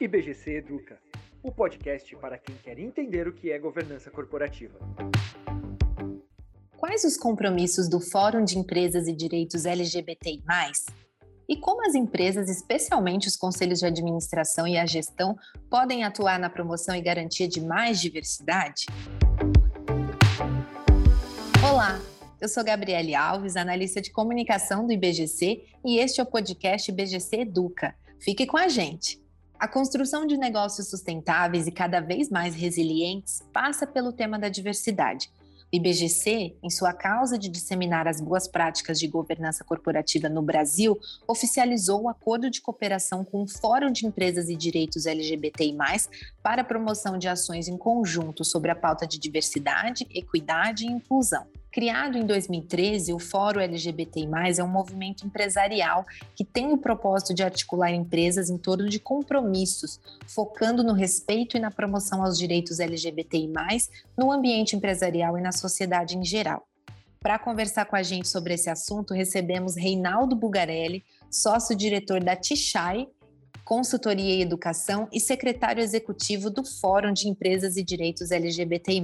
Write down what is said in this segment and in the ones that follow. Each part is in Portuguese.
IBGC Educa, o podcast para quem quer entender o que é governança corporativa. Quais os compromissos do Fórum de Empresas e Direitos LGBTI+, e como as empresas, especialmente os conselhos de administração e a gestão, podem atuar na promoção e garantia de mais diversidade? Olá, eu sou Gabriele Alves, analista de comunicação do IBGC, e este é o podcast IBGC Educa. Fique com a gente! A construção de negócios sustentáveis e cada vez mais resilientes passa pelo tema da diversidade. O IBGC, em sua causa de disseminar as boas práticas de governança corporativa no Brasil, oficializou o um acordo de cooperação com o Fórum de Empresas e Direitos LGBTI+, para a promoção de ações em conjunto sobre a pauta de diversidade, equidade e inclusão. Criado em 2013, o Fórum LGBTI+, é um movimento empresarial que tem o propósito de articular empresas em torno de compromissos, focando no respeito e na promoção aos direitos LGBTI+, no ambiente empresarial e na sociedade em geral. Para conversar com a gente sobre esse assunto, recebemos Reinaldo Bugarelli, sócio-diretor da Tixai, Consultoria e Educação e secretário executivo do Fórum de Empresas e Direitos LGBTI+.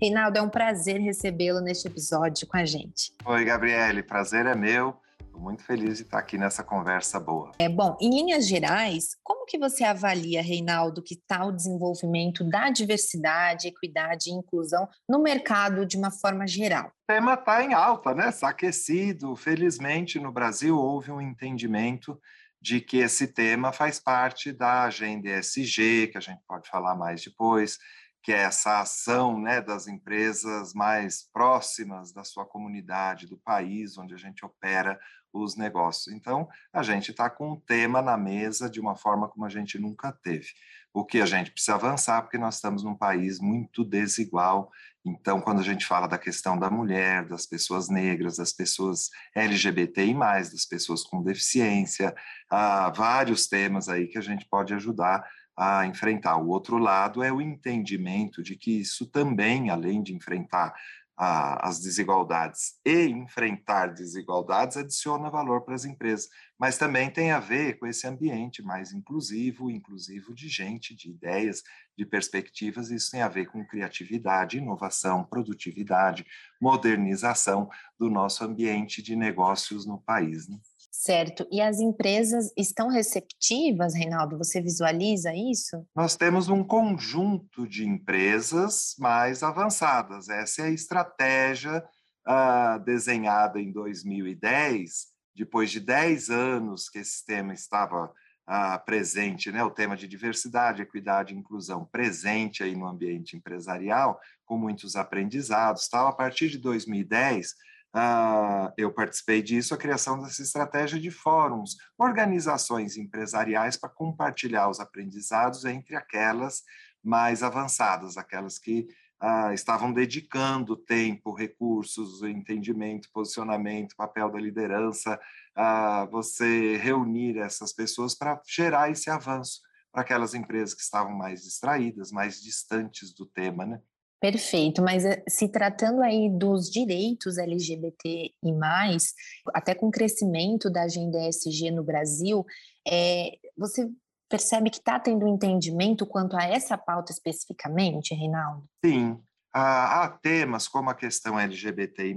Reinaldo, é um prazer recebê-lo neste episódio com a gente. Oi, Gabriele, prazer é meu. Estou muito feliz de estar aqui nessa conversa boa. É bom. Em linhas gerais, como que você avalia, Reinaldo, que está o desenvolvimento da diversidade, equidade e inclusão no mercado de uma forma geral? O tema está em alta, né? Está aquecido. Felizmente, no Brasil houve um entendimento de que esse tema faz parte da agenda ESG, que a gente pode falar mais depois, que é essa ação né, das empresas mais próximas da sua comunidade, do país onde a gente opera os negócios. Então, a gente está com um tema na mesa de uma forma como a gente nunca teve. O que a gente precisa avançar, porque nós estamos num país muito desigual então, quando a gente fala da questão da mulher, das pessoas negras, das pessoas LGBTI, das pessoas com deficiência, há vários temas aí que a gente pode ajudar a enfrentar. O outro lado é o entendimento de que isso também, além de enfrentar a, as desigualdades e enfrentar desigualdades adiciona valor para as empresas, mas também tem a ver com esse ambiente mais inclusivo, inclusivo de gente, de ideias, de perspectivas, isso tem a ver com criatividade, inovação, produtividade, modernização do nosso ambiente de negócios no país. Né? Certo. E as empresas estão receptivas, Reinaldo? Você visualiza isso? Nós temos um conjunto de empresas mais avançadas. Essa é a estratégia uh, desenhada em 2010, depois de 10 anos que esse tema estava uh, presente, né? o tema de diversidade, equidade e inclusão presente aí no ambiente empresarial, com muitos aprendizados. Tal. A partir de 2010, Uh, eu participei disso, a criação dessa estratégia de fóruns, organizações empresariais para compartilhar os aprendizados entre aquelas mais avançadas, aquelas que uh, estavam dedicando tempo, recursos, entendimento, posicionamento, papel da liderança, uh, você reunir essas pessoas para gerar esse avanço para aquelas empresas que estavam mais distraídas, mais distantes do tema, né? Perfeito, mas eh, se tratando aí dos direitos LGBT e mais, até com o crescimento da agenda ESG no Brasil, é, você percebe que está tendo um entendimento quanto a essa pauta especificamente, Reinaldo? Sim, há, há temas como a questão LGBTI+,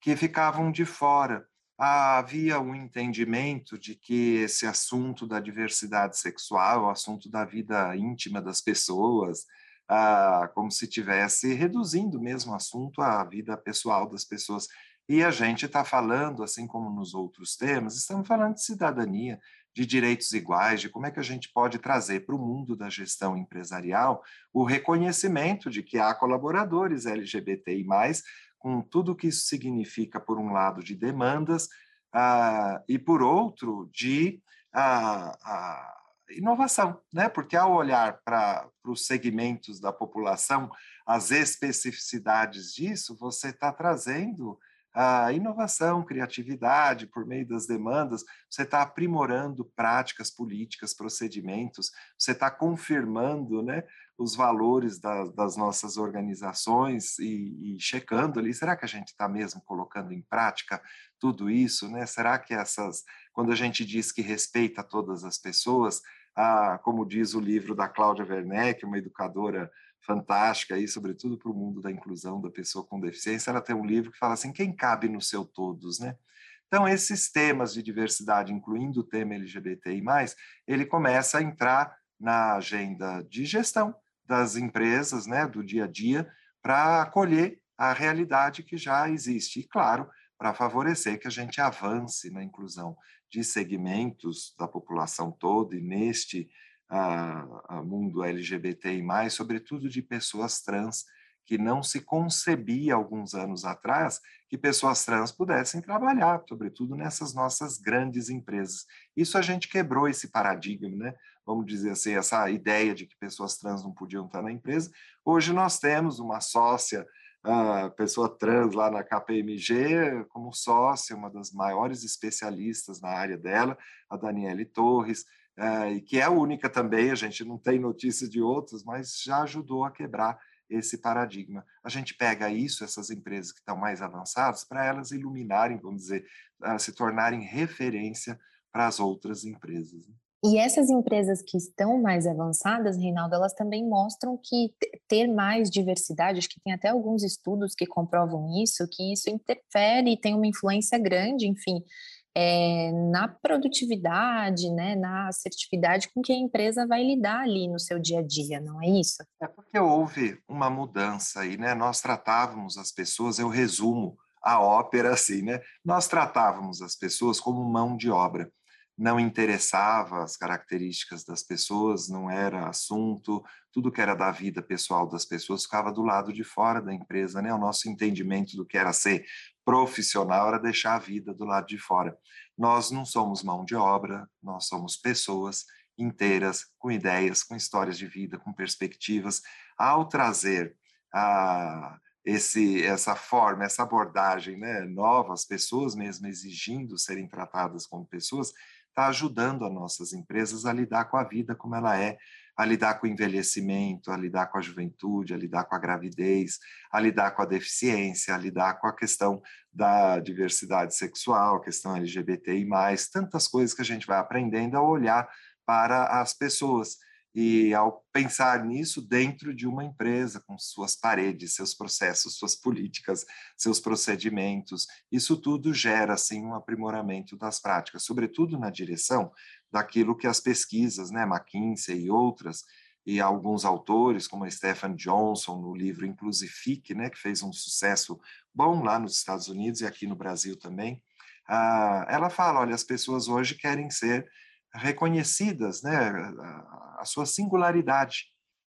que ficavam de fora. Havia um entendimento de que esse assunto da diversidade sexual, o assunto da vida íntima das pessoas, ah, como se tivesse reduzindo mesmo o assunto à vida pessoal das pessoas. E a gente está falando, assim como nos outros temas, estamos falando de cidadania, de direitos iguais, de como é que a gente pode trazer para o mundo da gestão empresarial o reconhecimento de que há colaboradores LGBTI, com tudo que isso significa, por um lado, de demandas, ah, e por outro, de. Ah, inovação, né? Porque ao olhar para os segmentos da população, as especificidades disso, você está trazendo a inovação, criatividade por meio das demandas, você está aprimorando práticas políticas, procedimentos, você está confirmando né, os valores da, das nossas organizações e, e, checando ali, será que a gente está mesmo colocando em prática tudo isso? Né? Será que essas, quando a gente diz que respeita todas as pessoas, como diz o livro da Cláudia Werneck, uma educadora fantástica aí, sobretudo para o mundo da inclusão da pessoa com deficiência, ela tem um livro que fala assim, quem cabe no seu todos, né? Então, esses temas de diversidade, incluindo o tema LGBTI+, ele começa a entrar na agenda de gestão das empresas, né, do dia a dia, para acolher a realidade que já existe. E, claro, para favorecer que a gente avance na inclusão de segmentos da população toda e neste mundo LGBTI+, sobretudo de pessoas trans, que não se concebia alguns anos atrás que pessoas trans pudessem trabalhar, sobretudo nessas nossas grandes empresas. Isso a gente quebrou esse paradigma, né? Vamos dizer assim, essa ideia de que pessoas trans não podiam estar na empresa. Hoje nós temos uma sócia, a pessoa trans lá na KPMG, como sócia, uma das maiores especialistas na área dela, a Daniele Torres, é, e que é a única também, a gente não tem notícia de outras, mas já ajudou a quebrar esse paradigma. A gente pega isso, essas empresas que estão mais avançadas, para elas iluminarem, vamos dizer, se tornarem referência para as outras empresas. E essas empresas que estão mais avançadas, Reinaldo, elas também mostram que ter mais diversidade, acho que tem até alguns estudos que comprovam isso, que isso interfere e tem uma influência grande, enfim, é, na produtividade, né, na assertividade com que a empresa vai lidar ali no seu dia a dia, não é isso? É porque houve uma mudança aí, né? Nós tratávamos as pessoas, eu resumo a ópera assim, né? Nós tratávamos as pessoas como mão de obra. Não interessava as características das pessoas, não era assunto, tudo que era da vida pessoal das pessoas ficava do lado de fora da empresa, né? O nosso entendimento do que era ser profissional era deixar a vida do lado de fora. Nós não somos mão de obra, nós somos pessoas inteiras, com ideias, com histórias de vida, com perspectivas. Ao trazer a, esse, essa forma, essa abordagem né, nova, as pessoas mesmo exigindo serem tratadas como pessoas, está ajudando as nossas empresas a lidar com a vida como ela é, a lidar com o envelhecimento, a lidar com a juventude, a lidar com a gravidez, a lidar com a deficiência, a lidar com a questão da diversidade sexual, a questão LGBTI+, tantas coisas que a gente vai aprendendo a olhar para as pessoas. E ao pensar nisso dentro de uma empresa, com suas paredes, seus processos, suas políticas, seus procedimentos, isso tudo gera assim um aprimoramento das práticas, sobretudo na direção daquilo que as pesquisas, né, McKinsey e outras, e alguns autores, como a Stephen Johnson, no livro Inclusifique, né, que fez um sucesso bom lá nos Estados Unidos e aqui no Brasil também, ah, ela fala, olha, as pessoas hoje querem ser reconhecidas, né, a, sua singularidade,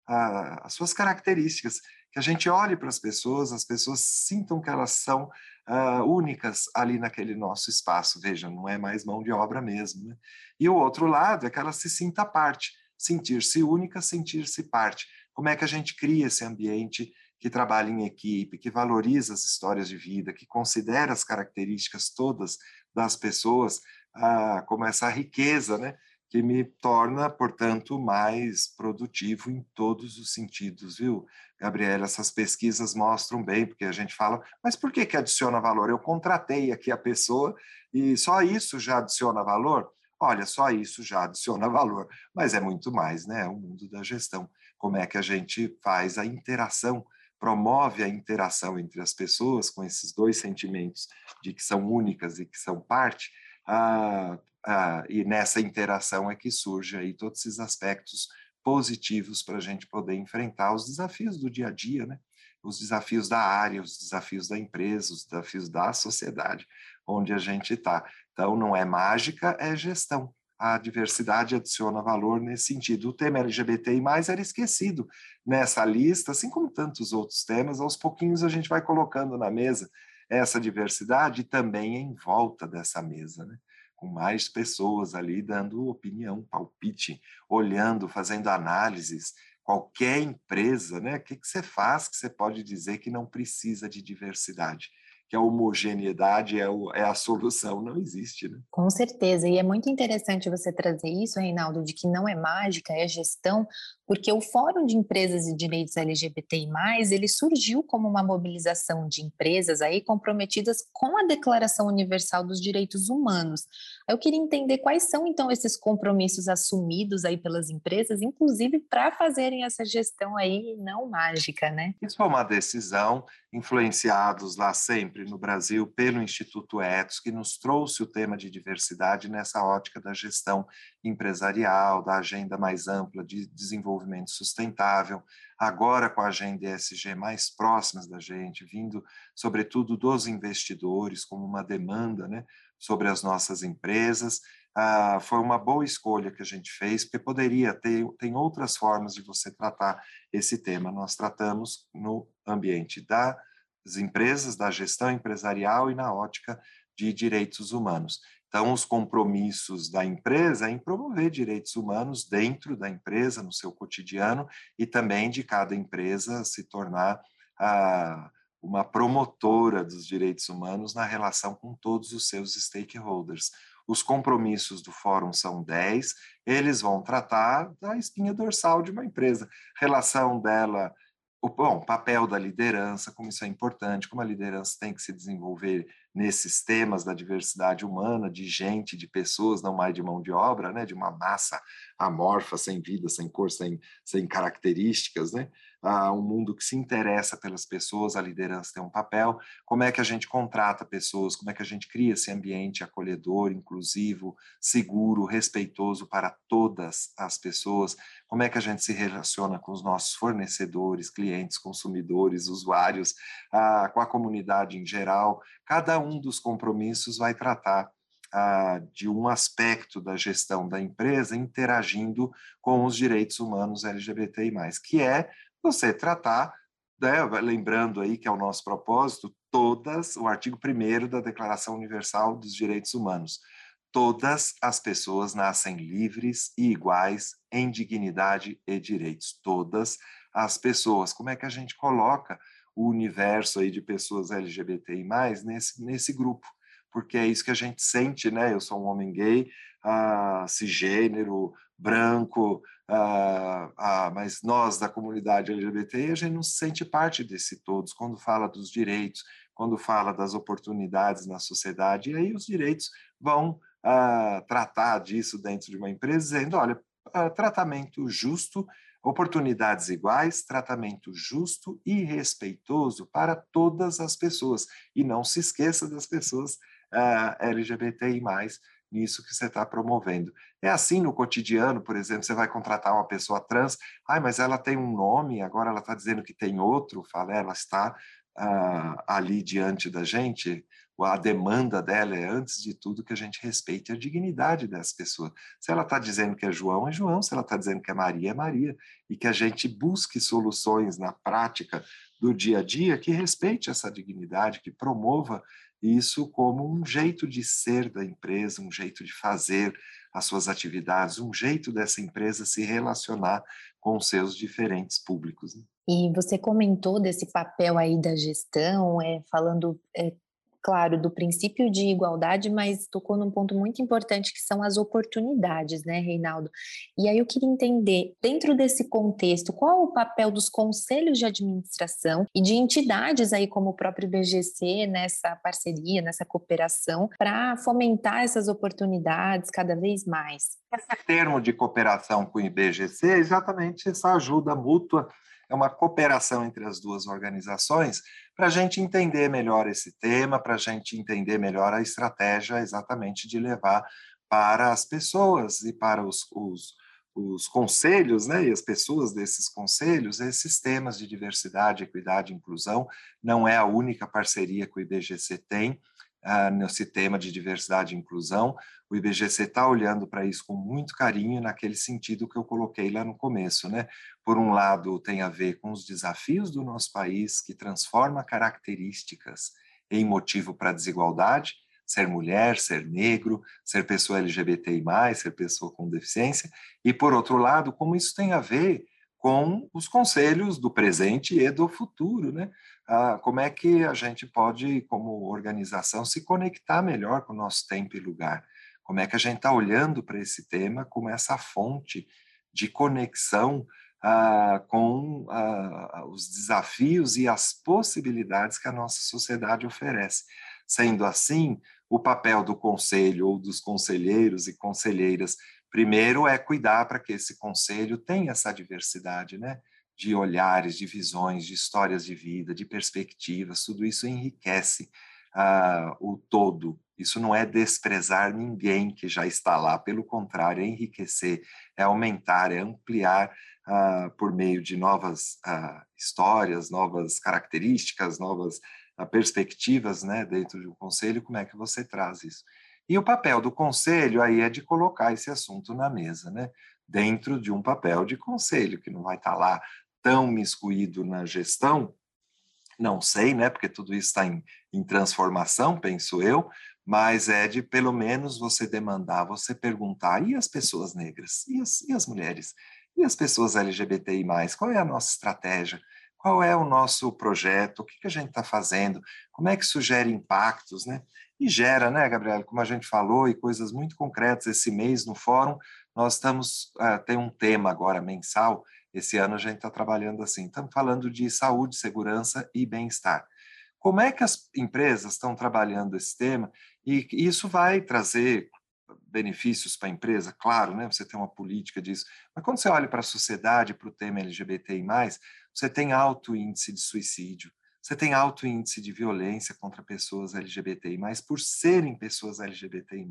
a, as suas características, que a gente olhe para as pessoas, as pessoas sintam que elas são uh, únicas ali naquele nosso espaço. Veja, não é mais mão de obra mesmo. Né? E o outro lado é que ela se sinta parte, sentir-se única, sentir-se parte. Como é que a gente cria esse ambiente que trabalha em equipe, que valoriza as histórias de vida, que considera as características todas das pessoas uh, como essa riqueza, né? que me torna, portanto, mais produtivo em todos os sentidos, viu, Gabriela? Essas pesquisas mostram bem, porque a gente fala, mas por que, que adiciona valor? Eu contratei aqui a pessoa e só isso já adiciona valor? Olha, só isso já adiciona valor, mas é muito mais, né? É o mundo da gestão. Como é que a gente faz a interação, promove a interação entre as pessoas com esses dois sentimentos de que são únicas e que são parte, ah, ah, e nessa interação é que surge aí todos esses aspectos positivos para a gente poder enfrentar os desafios do dia a dia, né? Os desafios da área, os desafios da empresa, os desafios da sociedade onde a gente está. Então, não é mágica, é gestão. A diversidade adiciona valor nesse sentido. O tema LGBTI+, era esquecido nessa lista, assim como tantos outros temas. Aos pouquinhos a gente vai colocando na mesa essa diversidade também em volta dessa mesa, né? com mais pessoas ali dando opinião, palpite, olhando, fazendo análises. Qualquer empresa, né? O que, que você faz que você pode dizer que não precisa de diversidade? Que a homogeneidade é, o, é, a solução, não existe, né? Com certeza, e é muito interessante você trazer isso, Reinaldo, de que não é mágica, é gestão, porque o Fórum de Empresas e Direitos LGBTI+, ele surgiu como uma mobilização de empresas aí comprometidas com a Declaração Universal dos Direitos Humanos. Eu queria entender quais são então esses compromissos assumidos aí pelas empresas, inclusive para fazerem essa gestão aí não mágica, né? Isso foi uma decisão influenciados lá sempre no Brasil pelo Instituto Etos, que nos trouxe o tema de diversidade nessa ótica da gestão empresarial, da agenda mais ampla de desenvolvimento sustentável, agora com a agenda ESG mais próximas da gente, vindo sobretudo dos investidores como uma demanda, né, sobre as nossas empresas. Ah, foi uma boa escolha que a gente fez, porque poderia ter, tem outras formas de você tratar esse tema. Nós tratamos no ambiente das empresas, da gestão empresarial e na ótica de direitos humanos. Então, os compromissos da empresa em promover direitos humanos dentro da empresa, no seu cotidiano, e também de cada empresa se tornar uma promotora dos direitos humanos na relação com todos os seus stakeholders. Os compromissos do fórum são 10, eles vão tratar da espinha dorsal de uma empresa, relação dela, o bom, papel da liderança, como isso é importante, como a liderança tem que se desenvolver nesses temas da diversidade humana, de gente, de pessoas, não mais de mão de obra, né, de uma massa amorfa, sem vida, sem cor, sem, sem características, né? Uh, um mundo que se interessa pelas pessoas, a liderança tem um papel, como é que a gente contrata pessoas, como é que a gente cria esse ambiente acolhedor, inclusivo, seguro, respeitoso para todas as pessoas, como é que a gente se relaciona com os nossos fornecedores, clientes, consumidores, usuários, uh, com a comunidade em geral. Cada um dos compromissos vai tratar de um aspecto da gestão da empresa interagindo com os direitos humanos LGBTI+, que é você tratar, né, lembrando aí que é o nosso propósito, todas, o artigo 1 da Declaração Universal dos Direitos Humanos. Todas as pessoas nascem livres e iguais em dignidade e direitos. Todas as pessoas. Como é que a gente coloca o universo aí de pessoas LGBTI+, nesse, nesse grupo? Porque é isso que a gente sente, né? Eu sou um homem gay, ah, cisgênero, branco, ah, ah, mas nós da comunidade LGBT, a gente não se sente parte desse todos quando fala dos direitos, quando fala das oportunidades na sociedade, e aí os direitos vão ah, tratar disso dentro de uma empresa, dizendo, olha, ah, tratamento justo, oportunidades iguais, tratamento justo e respeitoso para todas as pessoas, e não se esqueça das pessoas ah, LGBTI+, nisso que você está promovendo. É assim no cotidiano, por exemplo, você vai contratar uma pessoa trans, ai, mas ela tem um nome, agora ela está dizendo que tem outro, fala, ela está ah, ali diante da gente, a demanda dela é, antes de tudo, que a gente respeite a dignidade dessa pessoa. Se ela está dizendo que é João, é João, se ela está dizendo que é Maria, é Maria, e que a gente busque soluções na prática do dia a dia que respeite essa dignidade, que promova isso como um jeito de ser da empresa, um jeito de fazer as suas atividades, um jeito dessa empresa se relacionar com seus diferentes públicos. Né? E você comentou desse papel aí da gestão, é, falando é, claro, do princípio de igualdade, mas tocou num ponto muito importante que são as oportunidades, né, Reinaldo? E aí eu queria entender, dentro desse contexto, qual o papel dos conselhos de administração e de entidades aí como o próprio IBGC nessa parceria, nessa cooperação, para fomentar essas oportunidades cada vez mais? Esse termo de cooperação com o IBGC é exatamente essa ajuda mútua é uma cooperação entre as duas organizações para a gente entender melhor esse tema, para a gente entender melhor a estratégia exatamente de levar para as pessoas e para os, os, os conselhos, né, e as pessoas desses conselhos, esses temas de diversidade, equidade e inclusão. Não é a única parceria que o IBGC tem, uh, nesse tema de diversidade e inclusão. O IBGC está olhando para isso com muito carinho, naquele sentido que eu coloquei lá no começo. Né? Por um lado, tem a ver com os desafios do nosso país, que transforma características em motivo para a desigualdade, ser mulher, ser negro, ser pessoa LGBTI+, ser pessoa com deficiência, e por outro lado, como isso tem a ver com os conselhos do presente e do futuro, né? Ah, como é que a gente pode, como organização, se conectar melhor com o nosso tempo e lugar? Como é que a gente está olhando para esse tema como essa fonte de conexão ah, com ah, os desafios e as possibilidades que a nossa sociedade oferece? Sendo assim, o papel do conselho ou dos conselheiros e conselheiras, primeiro é cuidar para que esse conselho tenha essa diversidade, né? De olhares, de visões, de histórias de vida, de perspectivas, tudo isso enriquece uh, o todo. Isso não é desprezar ninguém que já está lá, pelo contrário, é enriquecer, é aumentar, é ampliar uh, por meio de novas uh, histórias, novas características, novas uh, perspectivas né, dentro de um conselho, como é que você traz isso. E o papel do conselho aí é de colocar esse assunto na mesa, né, dentro de um papel de conselho, que não vai estar lá tão miscuído na gestão, não sei, né, porque tudo isso está em, em transformação, penso eu, mas é de pelo menos você demandar, você perguntar, e as pessoas negras, e as, e as mulheres, e as pessoas LGBTI+, qual é a nossa estratégia? Qual é o nosso projeto? O que, que a gente está fazendo? Como é que isso gera impactos, né? E gera, né, Gabriela, como a gente falou, e coisas muito concretas esse mês no fórum, nós estamos, uh, tem um tema agora mensal, esse ano a gente está trabalhando assim, estamos falando de saúde, segurança e bem-estar. Como é que as empresas estão trabalhando esse tema? E isso vai trazer benefícios para a empresa, claro, né? Você tem uma política disso. Mas quando você olha para a sociedade, para o tema LGBTI+, você tem alto índice de suicídio, você tem alto índice de violência contra pessoas LGBTI+, por serem pessoas LGBTI+.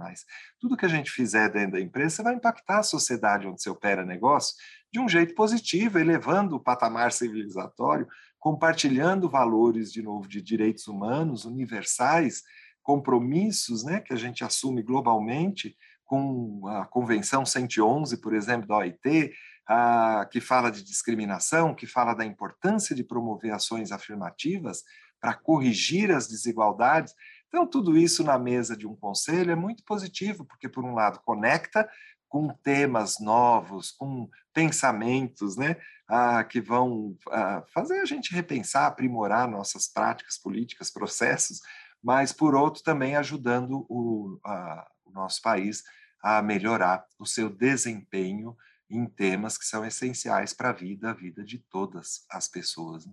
Tudo que a gente fizer dentro da empresa vai impactar a sociedade onde você opera negócio de um jeito positivo, elevando o patamar civilizatório, compartilhando valores, de novo, de direitos humanos universais, compromissos né, que a gente assume globalmente, com a Convenção 111, por exemplo, da OIT, a, que fala de discriminação, que fala da importância de promover ações afirmativas para corrigir as desigualdades. Então, tudo isso na mesa de um conselho é muito positivo, porque, por um lado, conecta com temas novos, com pensamentos né, ah, que vão fazer a gente repensar, aprimorar nossas práticas políticas, processos, mas, por outro, também ajudando o, a, o nosso país a melhorar o seu desempenho em temas que são essenciais para a vida, a vida de todas as pessoas. Né?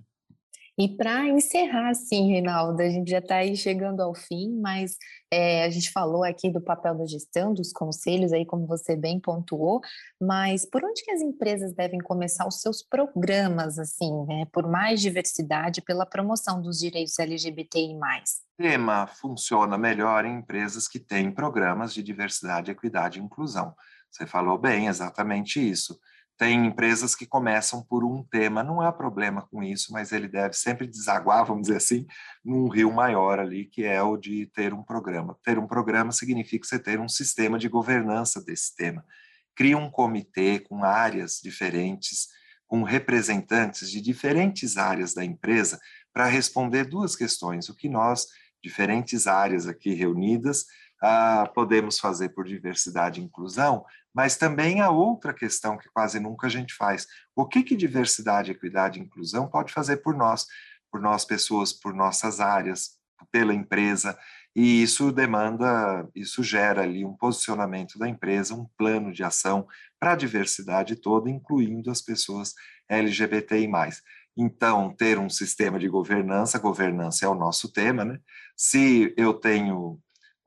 E para encerrar, sim, Reinaldo, a gente já está aí chegando ao fim, mas é, a gente falou aqui do papel da gestão, dos conselhos, aí como você bem pontuou, mas por onde que as empresas devem começar os seus programas, assim, né, por mais diversidade, pela promoção dos direitos LGBTI+. O tema funciona melhor em empresas que têm programas de diversidade, equidade e inclusão. Você falou bem, exatamente isso. Tem empresas que começam por um tema, não há problema com isso, mas ele deve sempre desaguar, vamos dizer assim, num rio maior ali, que é o de ter um programa. Ter um programa significa você ter um sistema de governança desse tema. Cria um comitê com áreas diferentes, com representantes de diferentes áreas da empresa, para responder duas questões: o que nós, diferentes áreas aqui reunidas, ah, podemos fazer por diversidade e inclusão, mas também a outra questão que quase nunca a gente faz. O que, que diversidade, equidade e inclusão pode fazer por nós, por nós pessoas, por nossas áreas, pela empresa, e isso demanda, isso gera ali um posicionamento da empresa, um plano de ação para a diversidade toda, incluindo as pessoas LGBTI+. Então, ter um sistema de governança, governança é o nosso tema, né? Se eu tenho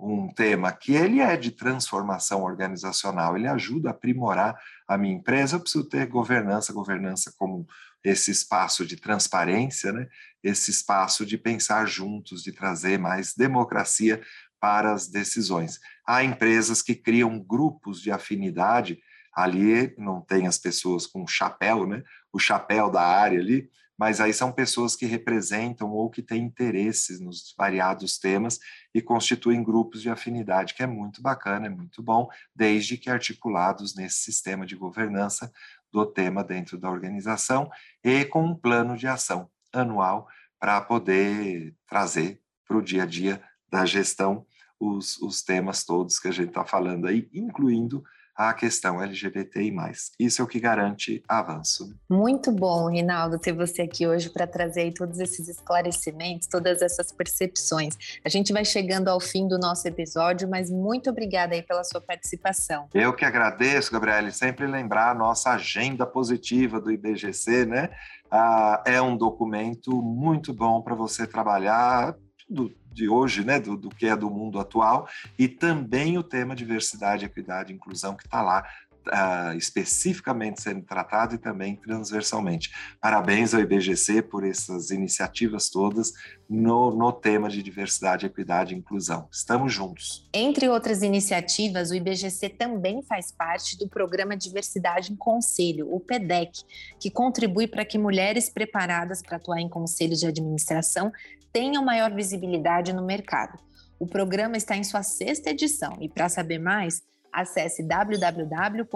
um tema que ele é de transformação organizacional, ele ajuda a aprimorar a minha empresa, eu preciso ter governança, governança como esse espaço de transparência, né? esse espaço de pensar juntos, de trazer mais democracia para as decisões. Há empresas que criam grupos de afinidade, ali não tem as pessoas com chapéu, né? o chapéu da área ali, mas aí são pessoas que representam ou que têm interesses nos variados temas e constituem grupos de afinidade, que é muito bacana, é muito bom, desde que articulados nesse sistema de governança do tema dentro da organização e com um plano de ação anual para poder trazer para o dia a dia da gestão os, os temas todos que a gente está falando aí, incluindo a questão LGBTI+. Isso é o que garante avanço. Muito bom, Rinaldo, ter você aqui hoje para trazer todos esses esclarecimentos, todas essas percepções. A gente vai chegando ao fim do nosso episódio, mas muito obrigada aí pela sua participação. Eu que agradeço, Gabriele, sempre lembrar a nossa agenda positiva do IBGC, né? Ah, é um documento muito bom para você trabalhar tudo de hoje, né, do, do que é do mundo atual, e também o tema diversidade, equidade e inclusão, que está lá uh, especificamente sendo tratado e também transversalmente. Parabéns ao IBGC por essas iniciativas todas no, no tema de diversidade, equidade e inclusão. Estamos juntos. Entre outras iniciativas, o IBGC também faz parte do programa Diversidade em Conselho, o PEDEC, que contribui para que mulheres preparadas para atuar em conselhos de administração tenham maior visibilidade no mercado. O programa está em sua sexta edição e, para saber mais, acesse www.org.ibgc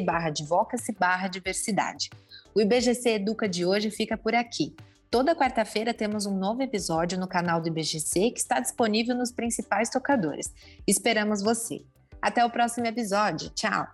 barra advocacy barra diversidade. O IBGC Educa de hoje fica por aqui. Toda quarta-feira temos um novo episódio no canal do IBGC que está disponível nos principais tocadores. Esperamos você. Até o próximo episódio. Tchau!